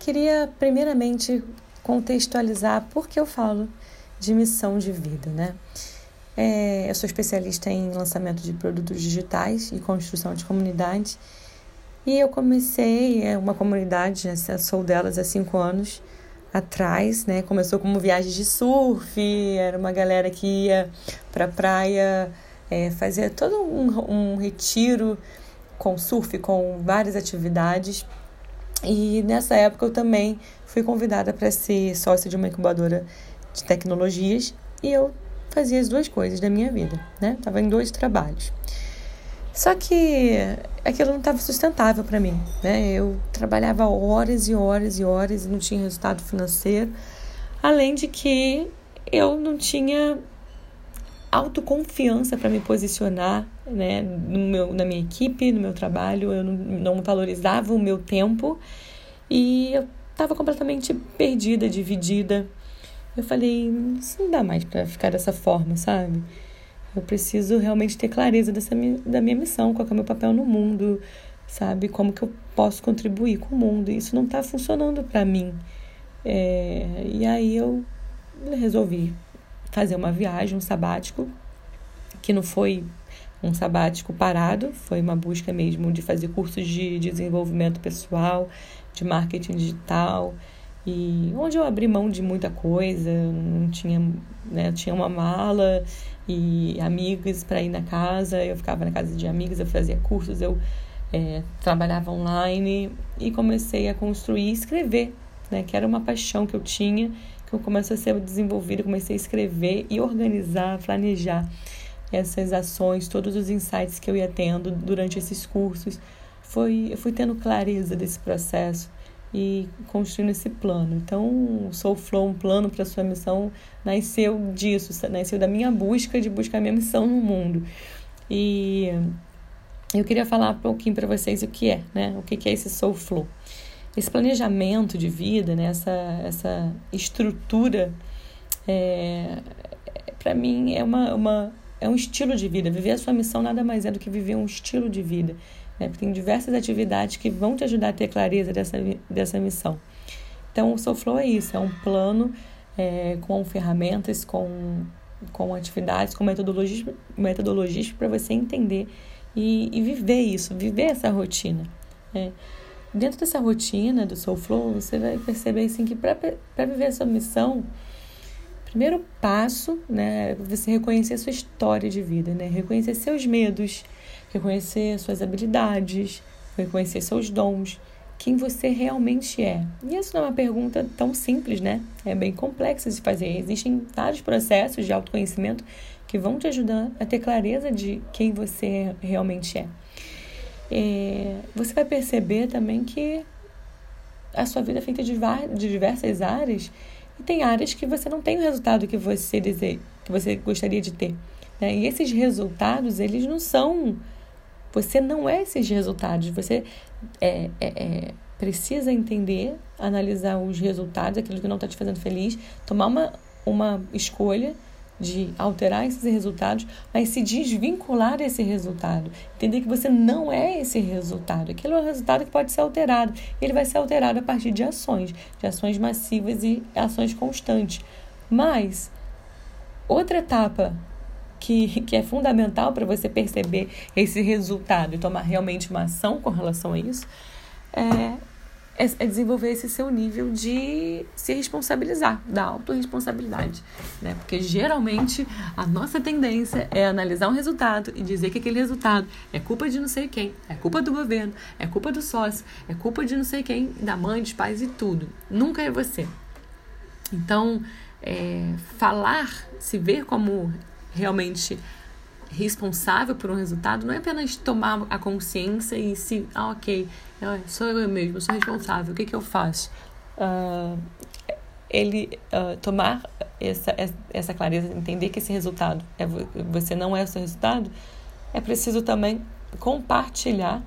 queria primeiramente contextualizar por que eu falo de missão de vida, né? É, eu sou especialista em lançamento de produtos digitais e construção de comunidades. E eu comecei é, uma comunidade, né, sou delas há cinco anos atrás, né? Começou como viagem de surf, era uma galera que ia para praia, é, todo um, um retiro com surf, com várias atividades. E nessa época eu também fui convidada para ser sócia de uma incubadora de tecnologias e eu fazia as duas coisas da minha vida, né? Tava em dois trabalhos. Só que aquilo não estava sustentável para mim, né? Eu trabalhava horas e horas e horas e não tinha resultado financeiro, além de que eu não tinha autoconfiança para me posicionar, né, no meu, na minha equipe, no meu trabalho, eu não, não valorizava o meu tempo e eu estava completamente perdida, dividida. Eu falei, isso não dá mais para ficar dessa forma, sabe? Eu preciso realmente ter clareza dessa, da minha missão, qual é o meu papel no mundo, sabe? Como que eu posso contribuir com o mundo. Isso não está funcionando para mim. É, e aí eu resolvi fazer uma viagem, um sabático, que não foi um sabático parado, foi uma busca mesmo de fazer cursos de desenvolvimento pessoal, de marketing digital, e onde eu abri mão de muita coisa, não tinha, né, tinha uma mala e amigas para ir na casa, eu ficava na casa de amigas, eu fazia cursos, eu é, trabalhava online e comecei a construir e escrever, né, que era uma paixão que eu tinha, que comecei a ser desenvolvida, comecei a escrever e organizar, planejar essas ações, todos os insights que eu ia tendo durante esses cursos. Foi, eu fui tendo clareza desse processo e construindo esse plano. Então, o Soul Flow, um plano para sua missão, nasceu disso, nasceu da minha busca de buscar minha missão no mundo. E eu queria falar um pouquinho para vocês o que é, né? O que é esse Soul Flow. Esse planejamento de vida, né? essa, essa estrutura, é, para mim é uma, uma, é um estilo de vida. Viver a sua missão nada mais é do que viver um estilo de vida né? Porque tem diversas atividades que vão te ajudar a ter clareza dessa, dessa missão. Então, o Soul Flow é isso, é um plano é, com ferramentas, com, com atividades, com metodologias, metodologias para você entender e, e, viver isso, viver essa rotina. Né? Dentro dessa rotina do Soul Flow, você vai perceber assim, que para viver essa missão, primeiro passo né, é você reconhecer sua história de vida, né? reconhecer seus medos, reconhecer suas habilidades, reconhecer seus dons, quem você realmente é. E isso não é uma pergunta tão simples, né? É bem complexa de fazer. Existem vários processos de autoconhecimento que vão te ajudar a ter clareza de quem você realmente é. É você vai perceber também que a sua vida é feita de, de diversas áreas e tem áreas que você não tem o resultado que você deseja, que você gostaria de ter. Né? E esses resultados, eles não são você não é esses resultados. Você é, é, é, precisa entender, analisar os resultados, aquilo que não está te fazendo feliz, tomar uma, uma escolha de alterar esses resultados, mas se desvincular desse resultado. Entender que você não é esse resultado. Aquilo é um resultado que pode ser alterado. Ele vai ser alterado a partir de ações, de ações massivas e ações constantes. Mas outra etapa que, que é fundamental para você perceber esse resultado e tomar realmente uma ação com relação a isso, é, é, é desenvolver esse seu nível de se responsabilizar, da autorresponsabilidade. Né? Porque geralmente a nossa tendência é analisar um resultado e dizer que aquele resultado é culpa de não sei quem, é culpa do governo, é culpa do sócio, é culpa de não sei quem, da mãe, dos pais e tudo. Nunca é você. Então, é, falar, se ver como realmente responsável por um resultado não é apenas tomar a consciência e se, ah, ok, sou eu mesmo, sou responsável, o que, que eu faço? Uh, ele uh, tomar essa, essa clareza, entender que esse resultado é você não é o seu resultado, é preciso também compartilhar.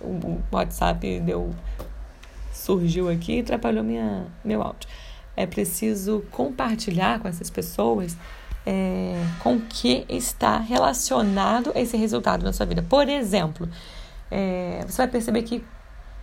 O WhatsApp deu surgiu aqui e atrapalhou minha, meu áudio. É preciso compartilhar com essas pessoas é, com que está relacionado esse resultado na sua vida. Por exemplo, é, você vai perceber que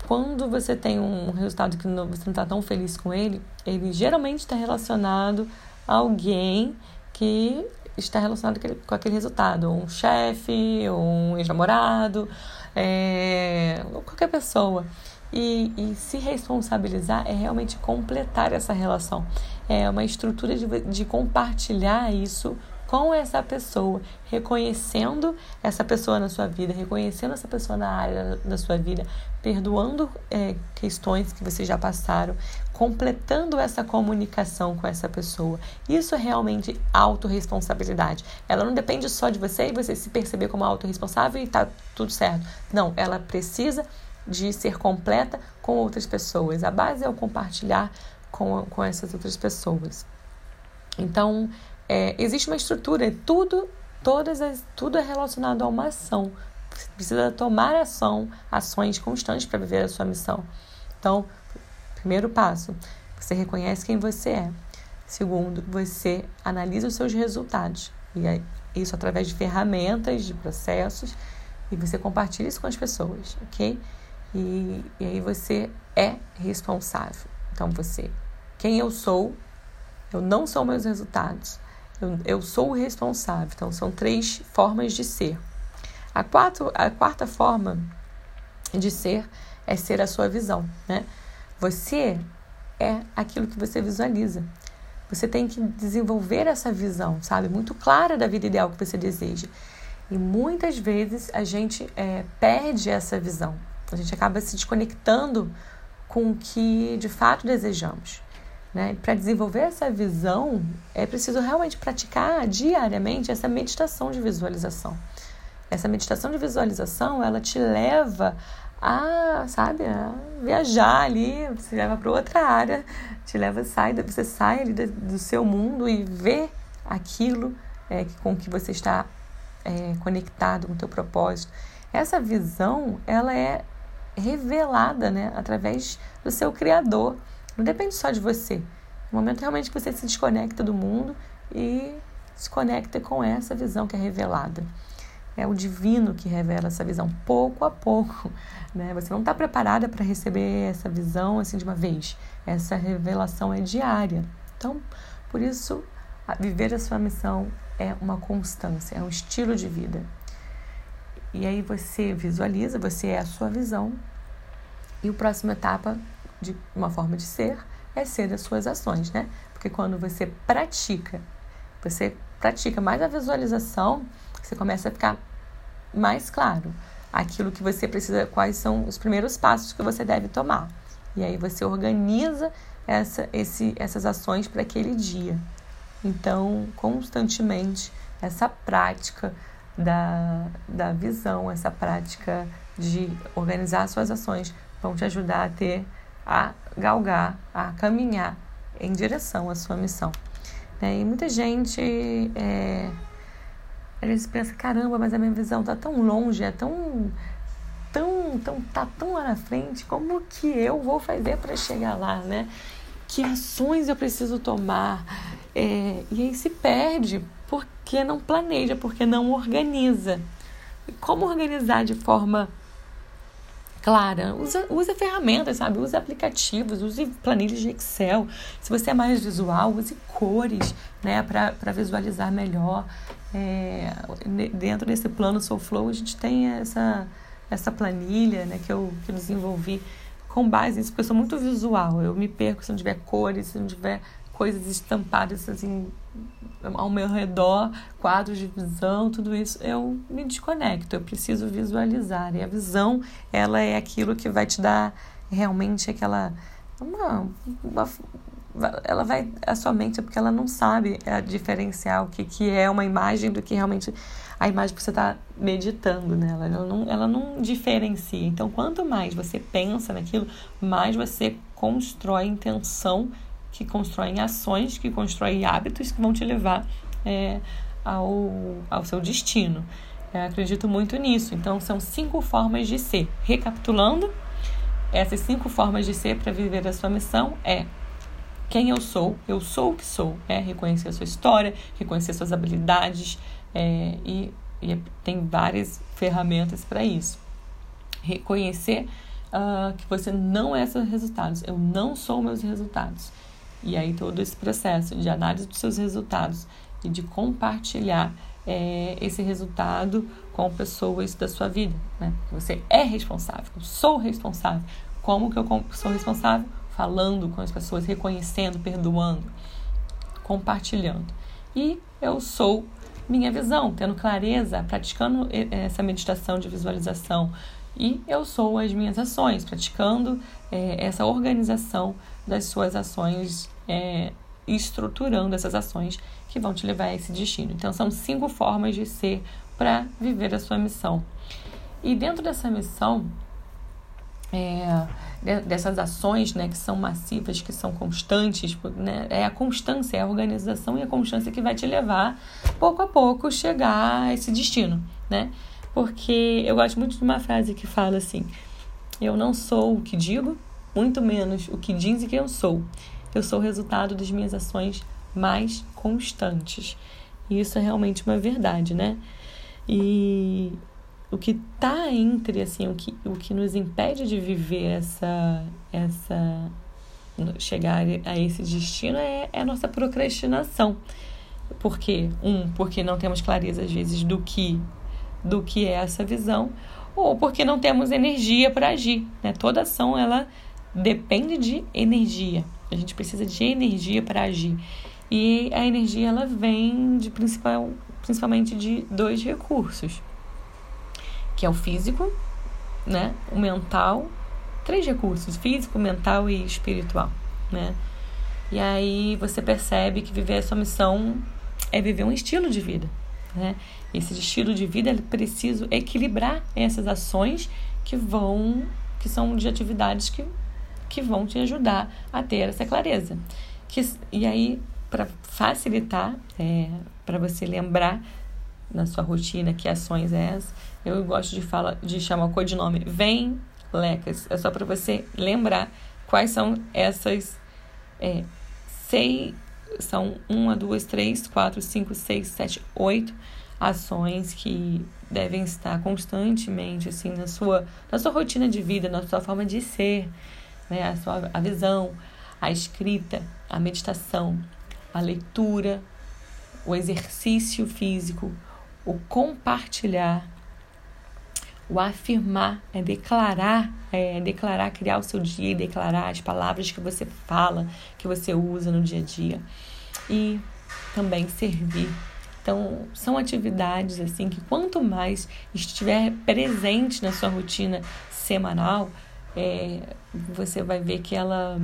quando você tem um resultado que não, você não está tão feliz com ele, ele geralmente está relacionado a alguém que está relacionado com aquele, resultado. Um chefe, um ex-namorado, é, qualquer pessoa. E, e, se responsabilizar é realmente completar essa relação. É uma estrutura de, de compartilhar isso com essa pessoa, reconhecendo essa pessoa na sua vida, reconhecendo essa pessoa na área da sua vida, perdoando é, questões que vocês já passaram, completando essa comunicação com essa pessoa. Isso é realmente autorresponsabilidade. Ela não depende só de você e você se perceber como autorresponsável e tá tudo certo. Não, ela precisa de ser completa com outras pessoas. A base é o compartilhar com, com essas outras pessoas. Então, é, existe uma estrutura, tudo, todas as, tudo é relacionado a uma ação. Você precisa tomar ação, ações constantes para viver a sua missão. Então, primeiro passo, você reconhece quem você é. Segundo, você analisa os seus resultados. E é isso através de ferramentas, de processos, e você compartilha isso com as pessoas, ok? E, e aí você é responsável. Então, você, quem eu sou, eu não sou meus resultados. Eu, eu sou o responsável. Então, são três formas de ser. A, quatro, a quarta forma de ser é ser a sua visão, né? Você é aquilo que você visualiza. Você tem que desenvolver essa visão, sabe? Muito clara da vida ideal que você deseja. E muitas vezes a gente é, perde essa visão. A gente acaba se desconectando com o que de fato desejamos. Né? Para desenvolver essa visão, é preciso realmente praticar diariamente essa meditação de visualização. Essa meditação de visualização, ela te leva a, sabe, a viajar ali, você leva para outra área, te leva, sai, você sai ali do seu mundo e vê aquilo é, com que você está é, conectado com o teu propósito. Essa visão, ela é revelada, né, através do seu criador. Não depende só de você. No momento realmente que você se desconecta do mundo e se conecta com essa visão que é revelada. É o divino que revela essa visão, pouco a pouco. Né? Você não está preparada para receber essa visão assim de uma vez. Essa revelação é diária. Então, por isso, viver a sua missão é uma constância, é um estilo de vida. E aí você visualiza, você é a sua visão. E a próxima etapa de uma forma de ser é ser as suas ações, né? Porque quando você pratica, você pratica mais a visualização, você começa a ficar mais claro aquilo que você precisa, quais são os primeiros passos que você deve tomar. E aí você organiza essa, esse, essas ações para aquele dia. Então, constantemente, essa prática da, da visão, essa prática de organizar suas ações vão te ajudar a ter a galgar, a caminhar em direção à sua missão. Né? E muita gente é, pensa, caramba, mas a minha visão está tão longe, é tão, tão, tão, tá tão lá na frente, como que eu vou fazer para chegar lá, né? Que ações eu preciso tomar? É, e aí se perde porque não planeja, porque não organiza. E como organizar de forma clara. Usa, usa ferramentas, sabe? Use aplicativos, use planilhas de Excel. Se você é mais visual, use cores, né? Para visualizar melhor. É, dentro desse plano Soulflow, a gente tem essa, essa planilha, né? Que eu, que eu desenvolvi com base nisso, porque eu sou muito visual. Eu me perco se não tiver cores, se não tiver coisas estampadas assim ao meu redor, quadros de visão, tudo isso, eu me desconecto, eu preciso visualizar. E a visão, ela é aquilo que vai te dar realmente aquela uma, uma ela vai a sua mente é porque ela não sabe é, diferenciar o que, que é uma imagem do que realmente a imagem que você está meditando nela. Ela não, ela não diferencia. Então, quanto mais você pensa naquilo, mais você constrói intenção que constroem ações, que constroem hábitos que vão te levar é, ao, ao seu destino. Eu acredito muito nisso. Então, são cinco formas de ser. Recapitulando, essas cinco formas de ser para viver a sua missão é quem eu sou, eu sou o que sou, é reconhecer a sua história, reconhecer suas habilidades é, e, e tem várias ferramentas para isso. Reconhecer uh, que você não é seus resultados. Eu não sou meus resultados. E aí todo esse processo de análise dos seus resultados e de compartilhar é, esse resultado com pessoas da sua vida. Né? Você é responsável, eu sou responsável. Como que eu sou responsável? Falando com as pessoas, reconhecendo, perdoando, compartilhando. E eu sou minha visão, tendo clareza, praticando essa meditação de visualização. E eu sou as minhas ações, praticando é, essa organização das suas ações é, estruturando essas ações que vão te levar a esse destino. Então, são cinco formas de ser para viver a sua missão. E dentro dessa missão, é, dessas ações né, que são massivas, que são constantes, né, é a constância, é a organização e a constância que vai te levar, pouco a pouco, chegar a esse destino. Né? Porque eu gosto muito de uma frase que fala assim: Eu não sou o que digo, muito menos o que dizem que eu sou. Eu sou o resultado das minhas ações mais constantes. E isso é realmente uma verdade, né? E o que está entre assim, o que, o que nos impede de viver essa essa chegar a esse destino é, é a nossa procrastinação. Por quê? Um, porque não temos clareza às vezes do que do que é essa visão, ou porque não temos energia para agir, né? Toda ação ela depende de energia. A gente precisa de energia para agir. E a energia ela vem de principal, principalmente de dois recursos, que é o físico, né, o mental, três recursos, físico, mental e espiritual, né? E aí você percebe que viver a sua missão é viver um estilo de vida, né? Esse estilo de vida é preciso equilibrar essas ações que vão que são de atividades que que vão te ajudar a ter essa clareza. Que, e aí, para facilitar, é, para você lembrar na sua rotina que ações é essa, eu gosto de, fala, de chamar o codinome Vem Lecas. É só para você lembrar quais são essas é, seis. São uma, duas, três, quatro, cinco, seis, sete, oito ações que devem estar constantemente assim na sua, na sua rotina de vida, na sua forma de ser, né? a, sua, a visão, a escrita, a meditação, a leitura, o exercício físico, o compartilhar, o afirmar, é declarar, é declarar, criar o seu dia e declarar as palavras que você fala, que você usa no dia a dia. E também servir. Então, são atividades assim que quanto mais estiver presente na sua rotina semanal, é, você vai ver que ela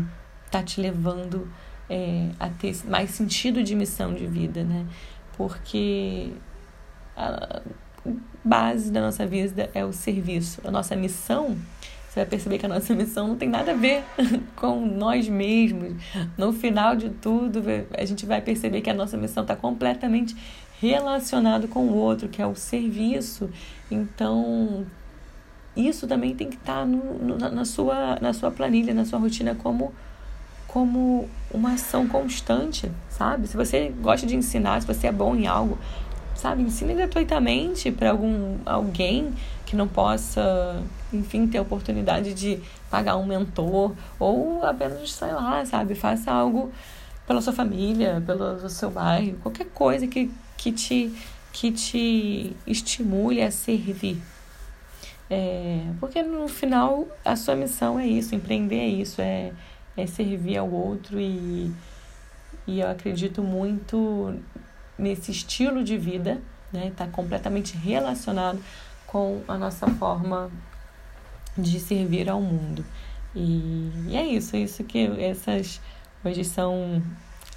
tá te levando é, a ter mais sentido de missão de vida, né? Porque a base da nossa vida é o serviço. A nossa missão, você vai perceber que a nossa missão não tem nada a ver com nós mesmos. No final de tudo, a gente vai perceber que a nossa missão está completamente relacionado com o outro, que é o serviço. Então, isso também tem que estar tá no, no, na, sua, na sua planilha, na sua rotina, como, como uma ação constante, sabe? Se você gosta de ensinar, se você é bom em algo, sabe? Ensine gratuitamente para algum alguém que não possa, enfim, ter a oportunidade de pagar um mentor ou apenas, sei lá, sabe? Faça algo pela sua família, pelo seu bairro, qualquer coisa que, que, te, que te estimule a servir, é, porque no final a sua missão é isso, empreender é isso, é, é servir ao outro e, e eu acredito muito nesse estilo de vida, né? Está completamente relacionado com a nossa forma de servir ao mundo. E, e é isso, é isso que essas hoje são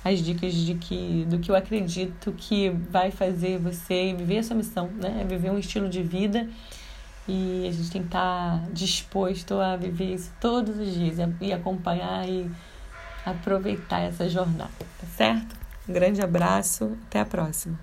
as dicas de que do que eu acredito que vai fazer você viver a sua missão, né? Viver um estilo de vida e a gente tem que estar tá disposto a viver isso todos os dias e acompanhar e aproveitar essa jornada, tá certo? Um grande abraço, até a próxima.